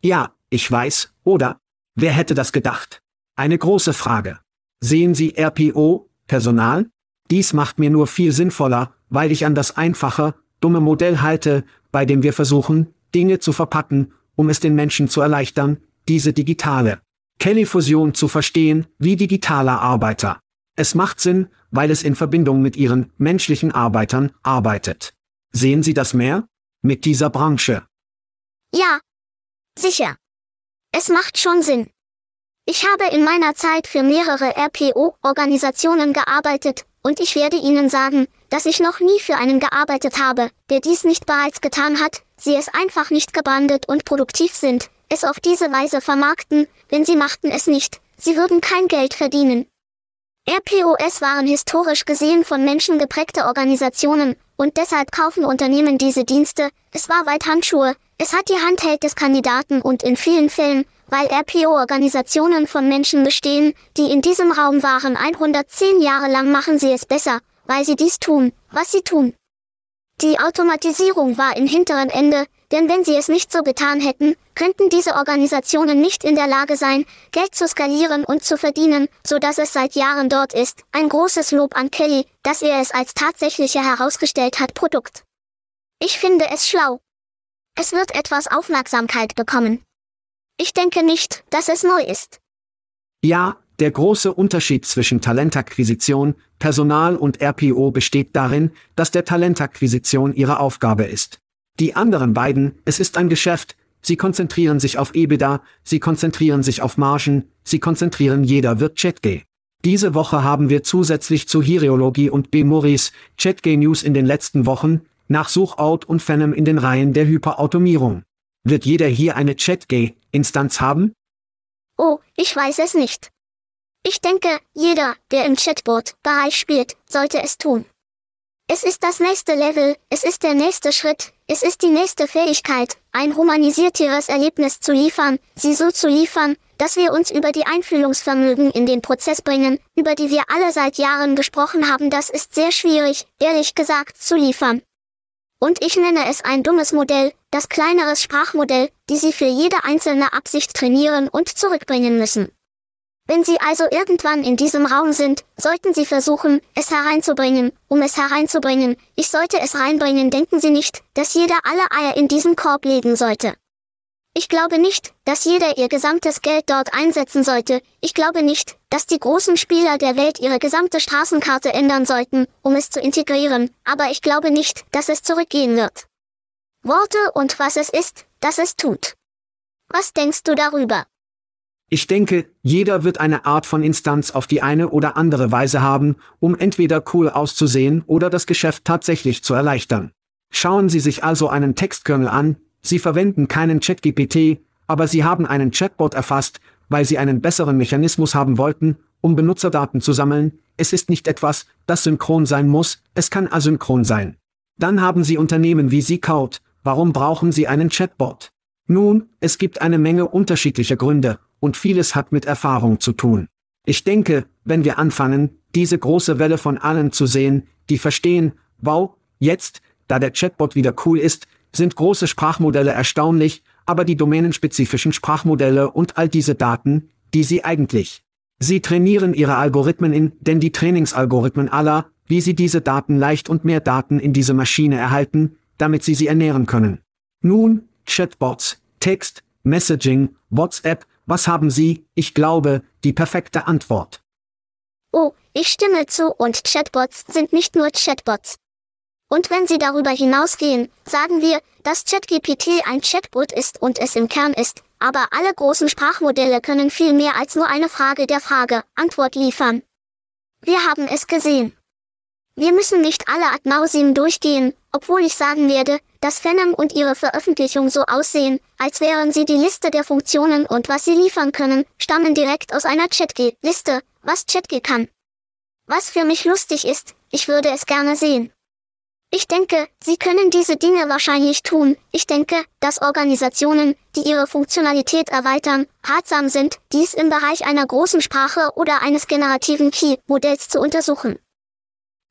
Ja, ich weiß, oder? Wer hätte das gedacht? Eine große Frage. Sehen Sie RPO, Personal? Dies macht mir nur viel sinnvoller, weil ich an das einfache, dumme Modell halte, bei dem wir versuchen, Dinge zu verpacken, um es den Menschen zu erleichtern, diese digitale Kelly-Fusion zu verstehen, wie digitaler Arbeiter. Es macht Sinn, weil es in Verbindung mit ihren menschlichen Arbeitern arbeitet. Sehen Sie das mehr? Mit dieser Branche. Ja. Sicher. Es macht schon Sinn. Ich habe in meiner Zeit für mehrere RPO-Organisationen gearbeitet, und ich werde Ihnen sagen, dass ich noch nie für einen gearbeitet habe, der dies nicht bereits getan hat, sie es einfach nicht gebrandet und produktiv sind, es auf diese Weise vermarkten, wenn sie machten es nicht, sie würden kein Geld verdienen. RPOS waren historisch gesehen von Menschen geprägte Organisationen, und deshalb kaufen Unternehmen diese Dienste, es war weit Handschuhe, es hat die Handheld des Kandidaten und in vielen Fällen, weil RPO-Organisationen von Menschen bestehen, die in diesem Raum waren 110 Jahre lang machen sie es besser, weil sie dies tun, was sie tun. Die Automatisierung war im hinteren Ende, denn wenn sie es nicht so getan hätten, könnten diese Organisationen nicht in der Lage sein, Geld zu skalieren und zu verdienen, so dass es seit Jahren dort ist. Ein großes Lob an Kelly, dass er es als tatsächliche herausgestellt hat Produkt. Ich finde es schlau. Es wird etwas Aufmerksamkeit bekommen. Ich denke nicht, dass es neu ist. Ja, der große Unterschied zwischen Talentakquisition, Personal und RPO besteht darin, dass der Talentakquisition ihre Aufgabe ist. Die anderen beiden, es ist ein Geschäft, sie konzentrieren sich auf EBITDA, sie konzentrieren sich auf Margen, sie konzentrieren jeder wird ChatG. Diese Woche haben wir zusätzlich zu Hiriologie und B-Morris ChatG News in den letzten Wochen, nach Suchout und Phenom in den Reihen der Hyperautomierung. Wird jeder hier eine ChatG-Instanz haben? Oh, ich weiß es nicht. Ich denke, jeder, der im Chatbot-Bereich spielt, sollte es tun. Es ist das nächste Level, es ist der nächste Schritt, es ist die nächste Fähigkeit, ein humanisierteres Erlebnis zu liefern, sie so zu liefern, dass wir uns über die Einfühlungsvermögen in den Prozess bringen, über die wir alle seit Jahren gesprochen haben, das ist sehr schwierig, ehrlich gesagt, zu liefern. Und ich nenne es ein dummes Modell, das kleineres Sprachmodell, die Sie für jede einzelne Absicht trainieren und zurückbringen müssen. Wenn Sie also irgendwann in diesem Raum sind, sollten Sie versuchen, es hereinzubringen, um es hereinzubringen. Ich sollte es reinbringen, denken Sie nicht, dass jeder alle Eier in diesen Korb legen sollte. Ich glaube nicht, dass jeder ihr gesamtes Geld dort einsetzen sollte. Ich glaube nicht, dass die großen Spieler der Welt ihre gesamte Straßenkarte ändern sollten, um es zu integrieren, aber ich glaube nicht, dass es zurückgehen wird. Worte und was es ist, das es tut. Was denkst du darüber? Ich denke, jeder wird eine Art von Instanz auf die eine oder andere Weise haben, um entweder cool auszusehen oder das Geschäft tatsächlich zu erleichtern. Schauen Sie sich also einen Textkernel an, Sie verwenden keinen ChatGPT, aber Sie haben einen Chatbot erfasst, weil Sie einen besseren Mechanismus haben wollten, um Benutzerdaten zu sammeln. Es ist nicht etwas, das synchron sein muss, es kann asynchron sein. Dann haben Sie Unternehmen wie Zcode. Warum brauchen Sie einen Chatbot? Nun, es gibt eine Menge unterschiedlicher Gründe, und vieles hat mit Erfahrung zu tun. Ich denke, wenn wir anfangen, diese große Welle von allen zu sehen, die verstehen, wow, jetzt, da der Chatbot wieder cool ist, sind große Sprachmodelle erstaunlich, aber die domänenspezifischen Sprachmodelle und all diese Daten, die sie eigentlich. Sie trainieren ihre Algorithmen in, denn die Trainingsalgorithmen aller, wie sie diese Daten leicht und mehr Daten in diese Maschine erhalten, damit sie sie ernähren können. Nun, Chatbots, Text, Messaging, WhatsApp, was haben Sie, ich glaube, die perfekte Antwort? Oh, ich stimme zu und Chatbots sind nicht nur Chatbots. Und wenn Sie darüber hinausgehen, sagen wir, dass ChatGPT ein Chatbot ist und es im Kern ist, aber alle großen Sprachmodelle können viel mehr als nur eine Frage der Frage, Antwort liefern. Wir haben es gesehen. Wir müssen nicht alle ad nauseam durchgehen, obwohl ich sagen werde, dass Phenom und ihre Veröffentlichung so aussehen, als wären sie die Liste der Funktionen und was sie liefern können, stammen direkt aus einer ChatG-Liste, was ChatG kann. Was für mich lustig ist, ich würde es gerne sehen. Ich denke, Sie können diese Dinge wahrscheinlich tun. Ich denke, dass Organisationen, die ihre Funktionalität erweitern, ratsam sind, dies im Bereich einer großen Sprache oder eines generativen Key-Modells zu untersuchen.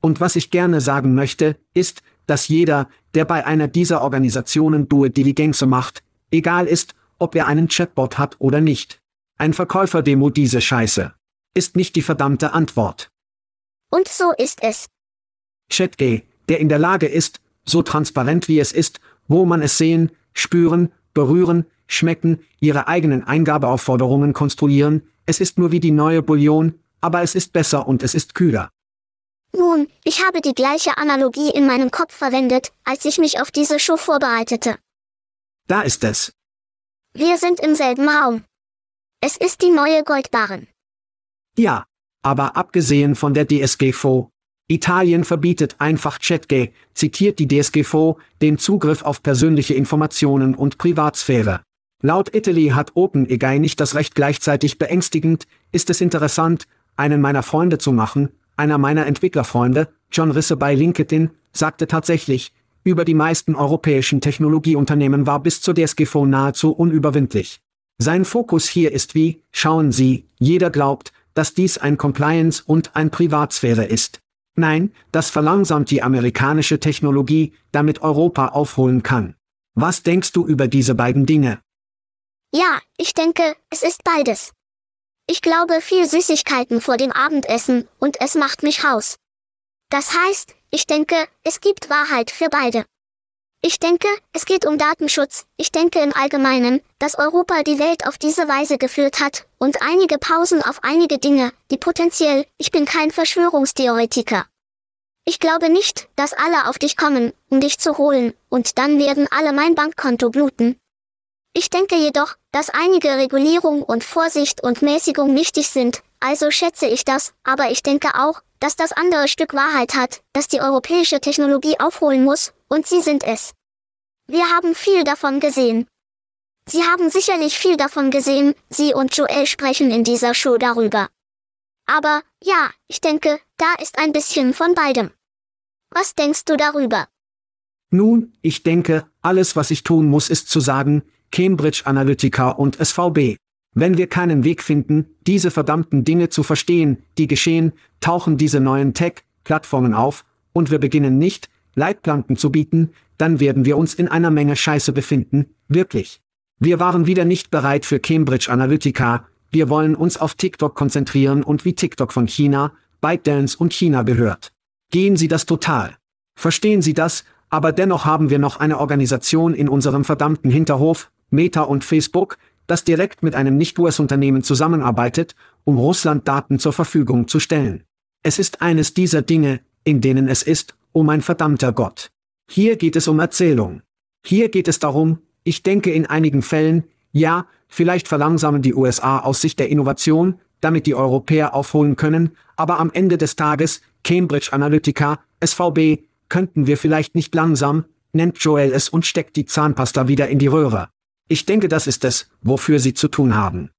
Und was ich gerne sagen möchte, ist, dass jeder, der bei einer dieser Organisationen Due Diligence macht, egal ist, ob er einen Chatbot hat oder nicht. Ein Verkäufer-Demo diese Scheiße. Ist nicht die verdammte Antwort. Und so ist es. ChatG, der in der Lage ist, so transparent wie es ist, wo man es sehen, spüren, berühren, schmecken, ihre eigenen Eingabeaufforderungen konstruieren, es ist nur wie die neue Bouillon, aber es ist besser und es ist kühler. Nun, ich habe die gleiche Analogie in meinem Kopf verwendet, als ich mich auf diese Show vorbereitete. Da ist es. Wir sind im selben Raum. Es ist die neue Goldbarren. Ja, aber abgesehen von der DSGVO. Italien verbietet einfach ChatGay, zitiert die DSGVO, den Zugriff auf persönliche Informationen und Privatsphäre. Laut Italy hat OpenAI nicht das Recht gleichzeitig beängstigend, ist es interessant, einen meiner Freunde zu machen, einer meiner Entwicklerfreunde, John Risse bei LinkedIn, sagte tatsächlich, über die meisten europäischen Technologieunternehmen war bis zur DSGVO nahezu unüberwindlich. Sein Fokus hier ist wie, schauen Sie, jeder glaubt, dass dies ein Compliance und ein Privatsphäre ist. Nein, das verlangsamt die amerikanische Technologie, damit Europa aufholen kann. Was denkst du über diese beiden Dinge? Ja, ich denke, es ist beides. Ich glaube viel Süßigkeiten vor dem Abendessen und es macht mich raus. Das heißt, ich denke, es gibt Wahrheit für beide. Ich denke, es geht um Datenschutz. Ich denke im Allgemeinen, dass Europa die Welt auf diese Weise geführt hat und einige Pausen auf einige Dinge, die potenziell, ich bin kein Verschwörungstheoretiker. Ich glaube nicht, dass alle auf dich kommen, um dich zu holen, und dann werden alle mein Bankkonto bluten. Ich denke jedoch, dass einige Regulierung und Vorsicht und Mäßigung wichtig sind, also schätze ich das, aber ich denke auch, dass das andere Stück Wahrheit hat, dass die europäische Technologie aufholen muss, und sie sind es. Wir haben viel davon gesehen. Sie haben sicherlich viel davon gesehen, Sie und Joel sprechen in dieser Show darüber. Aber, ja, ich denke, da ist ein bisschen von beidem. Was denkst du darüber? Nun, ich denke, alles was ich tun muss ist zu sagen, Cambridge Analytica und SVB. Wenn wir keinen Weg finden, diese verdammten Dinge zu verstehen, die geschehen, tauchen diese neuen Tech-Plattformen auf, und wir beginnen nicht, Leitplanken zu bieten, dann werden wir uns in einer Menge Scheiße befinden, wirklich. Wir waren wieder nicht bereit für Cambridge Analytica, wir wollen uns auf TikTok konzentrieren und wie TikTok von China, ByteDance und China gehört. Gehen Sie das total. Verstehen Sie das, aber dennoch haben wir noch eine Organisation in unserem verdammten Hinterhof, Meta und Facebook, das direkt mit einem Nicht-US-Unternehmen zusammenarbeitet, um Russland Daten zur Verfügung zu stellen. Es ist eines dieser Dinge, in denen es ist, oh mein verdammter Gott. Hier geht es um Erzählung. Hier geht es darum, ich denke in einigen Fällen, ja, vielleicht verlangsamen die USA aus Sicht der Innovation, damit die Europäer aufholen können, aber am Ende des Tages, Cambridge Analytica, SVB, könnten wir vielleicht nicht langsam, nennt Joel es und steckt die Zahnpasta wieder in die Röhre. Ich denke, das ist es, wofür Sie zu tun haben.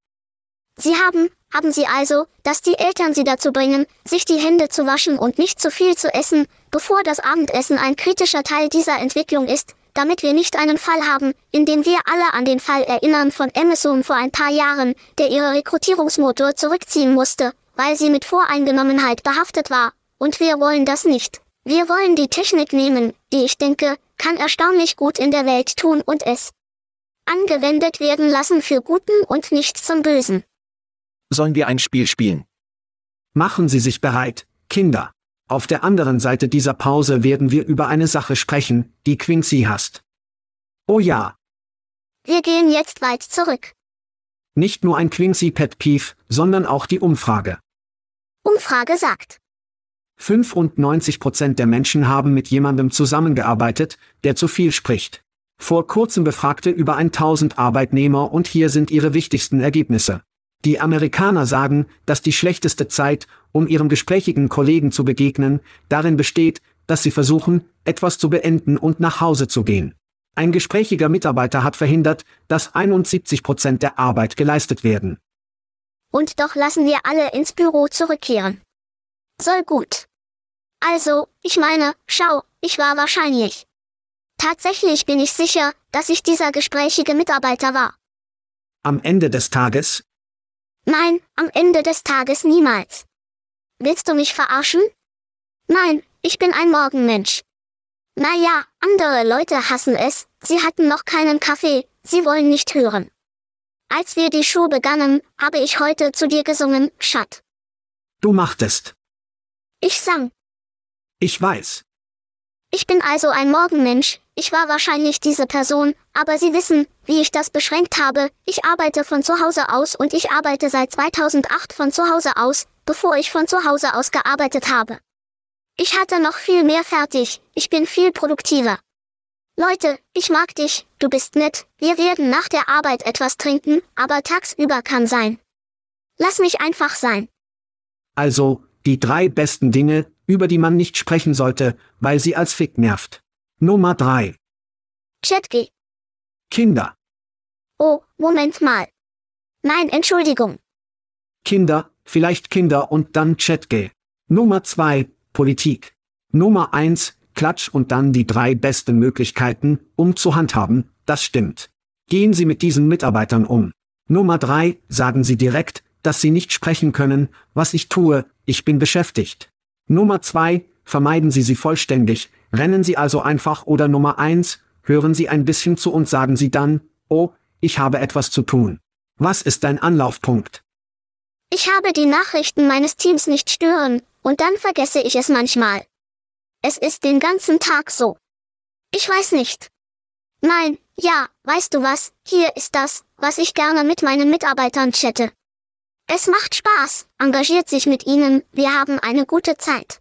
Sie haben, haben Sie also, dass die Eltern Sie dazu bringen, sich die Hände zu waschen und nicht zu viel zu essen, bevor das Abendessen ein kritischer Teil dieser Entwicklung ist, damit wir nicht einen Fall haben, in dem wir alle an den Fall erinnern von Amazon vor ein paar Jahren, der ihre Rekrutierungsmotor zurückziehen musste, weil sie mit Voreingenommenheit behaftet war, und wir wollen das nicht. Wir wollen die Technik nehmen, die ich denke, kann erstaunlich gut in der Welt tun und es angewendet werden lassen für Guten und nicht zum Bösen. Sollen wir ein Spiel spielen? Machen Sie sich bereit, Kinder. Auf der anderen Seite dieser Pause werden wir über eine Sache sprechen, die Quincy hasst. Oh ja. Wir gehen jetzt weit zurück. Nicht nur ein Quincy Pet Peeve, sondern auch die Umfrage. Umfrage sagt. 95% der Menschen haben mit jemandem zusammengearbeitet, der zu viel spricht. Vor kurzem befragte über 1000 Arbeitnehmer und hier sind ihre wichtigsten Ergebnisse. Die Amerikaner sagen, dass die schlechteste Zeit, um ihrem gesprächigen Kollegen zu begegnen, darin besteht, dass sie versuchen, etwas zu beenden und nach Hause zu gehen. Ein gesprächiger Mitarbeiter hat verhindert, dass 71 Prozent der Arbeit geleistet werden. Und doch lassen wir alle ins Büro zurückkehren. Soll gut. Also, ich meine, schau, ich war wahrscheinlich. Tatsächlich bin ich sicher, dass ich dieser gesprächige Mitarbeiter war. Am Ende des Tages? Nein, am Ende des Tages niemals. Willst du mich verarschen? Nein, ich bin ein Morgenmensch. Naja, andere Leute hassen es, sie hatten noch keinen Kaffee, sie wollen nicht hören. Als wir die Show begannen, habe ich heute zu dir gesungen, Schat. Du machtest. Ich sang. Ich weiß. Ich bin also ein Morgenmensch, ich war wahrscheinlich diese Person, aber Sie wissen, wie ich das beschränkt habe, ich arbeite von zu Hause aus und ich arbeite seit 2008 von zu Hause aus, bevor ich von zu Hause aus gearbeitet habe. Ich hatte noch viel mehr fertig, ich bin viel produktiver. Leute, ich mag dich, du bist nett, wir werden nach der Arbeit etwas trinken, aber tagsüber kann sein. Lass mich einfach sein. Also, die drei besten Dinge, über die man nicht sprechen sollte, weil sie als Fick nervt. Nummer drei. Chatgeh. Kinder. Oh, Moment mal. Nein, Entschuldigung. Kinder, vielleicht Kinder und dann Chatgay. Nummer zwei, Politik. Nummer eins, Klatsch und dann die drei besten Möglichkeiten, um zu handhaben, das stimmt. Gehen Sie mit diesen Mitarbeitern um. Nummer drei, sagen Sie direkt, dass Sie nicht sprechen können, was ich tue, ich bin beschäftigt. Nummer zwei, vermeiden Sie sie vollständig, rennen Sie also einfach oder Nummer eins, hören Sie ein bisschen zu und sagen Sie dann, oh, ich habe etwas zu tun. Was ist dein Anlaufpunkt? Ich habe die Nachrichten meines Teams nicht stören, und dann vergesse ich es manchmal. Es ist den ganzen Tag so. Ich weiß nicht. Nein, ja, weißt du was, hier ist das, was ich gerne mit meinen Mitarbeitern chatte. Es macht Spaß, engagiert sich mit ihnen, wir haben eine gute Zeit.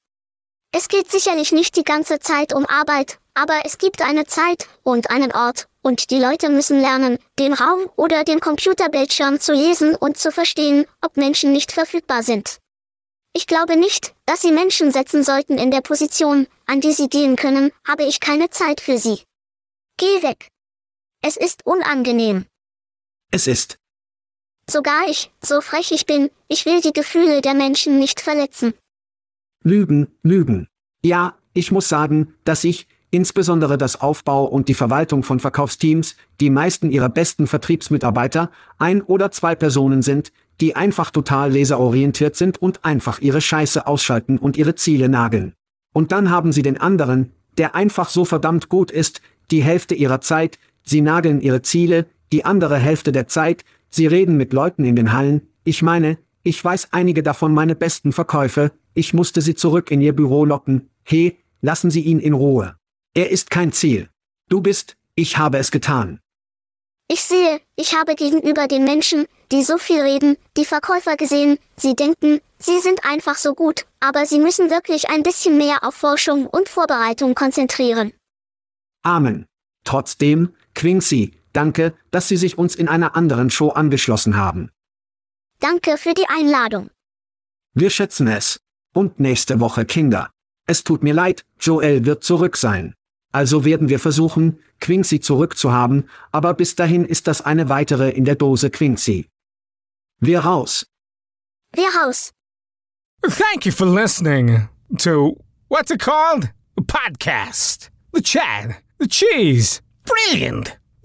Es geht sicherlich nicht die ganze Zeit um Arbeit, aber es gibt eine Zeit und einen Ort, und die Leute müssen lernen, den Raum oder den Computerbildschirm zu lesen und zu verstehen, ob Menschen nicht verfügbar sind. Ich glaube nicht, dass Sie Menschen setzen sollten in der Position, an die Sie gehen können, habe ich keine Zeit für Sie. Geh weg. Es ist unangenehm. Es ist. Sogar ich, so frech ich bin, ich will die Gefühle der Menschen nicht verletzen. Lügen, Lügen. Ja, ich muss sagen, dass ich, insbesondere das Aufbau und die Verwaltung von Verkaufsteams, die meisten ihrer besten Vertriebsmitarbeiter, ein oder zwei Personen sind, die einfach total laserorientiert sind und einfach ihre Scheiße ausschalten und ihre Ziele nageln. Und dann haben sie den anderen, der einfach so verdammt gut ist, die Hälfte ihrer Zeit, sie nageln ihre Ziele, die andere Hälfte der Zeit, sie reden mit Leuten in den Hallen, ich meine, ich weiß einige davon meine besten Verkäufe, ich musste sie zurück in ihr Büro locken, he, lassen Sie ihn in Ruhe. Er ist kein Ziel. Du bist, ich habe es getan. Ich sehe, ich habe gegenüber den Menschen, die so viel reden, die Verkäufer gesehen, sie denken, sie sind einfach so gut, aber sie müssen wirklich ein bisschen mehr auf Forschung und Vorbereitung konzentrieren. Amen. Trotzdem, Quincy, danke, dass Sie sich uns in einer anderen Show angeschlossen haben. Danke für die Einladung. Wir schätzen es. Und nächste Woche Kinder. Es tut mir leid, Joel wird zurück sein. Also werden wir versuchen, Quincy zurückzuhaben, aber bis dahin ist das eine weitere in der Dose Quincy. Wir raus. Wir raus. Thank you for listening to what's it called? A podcast. The chat. The cheese. Brilliant.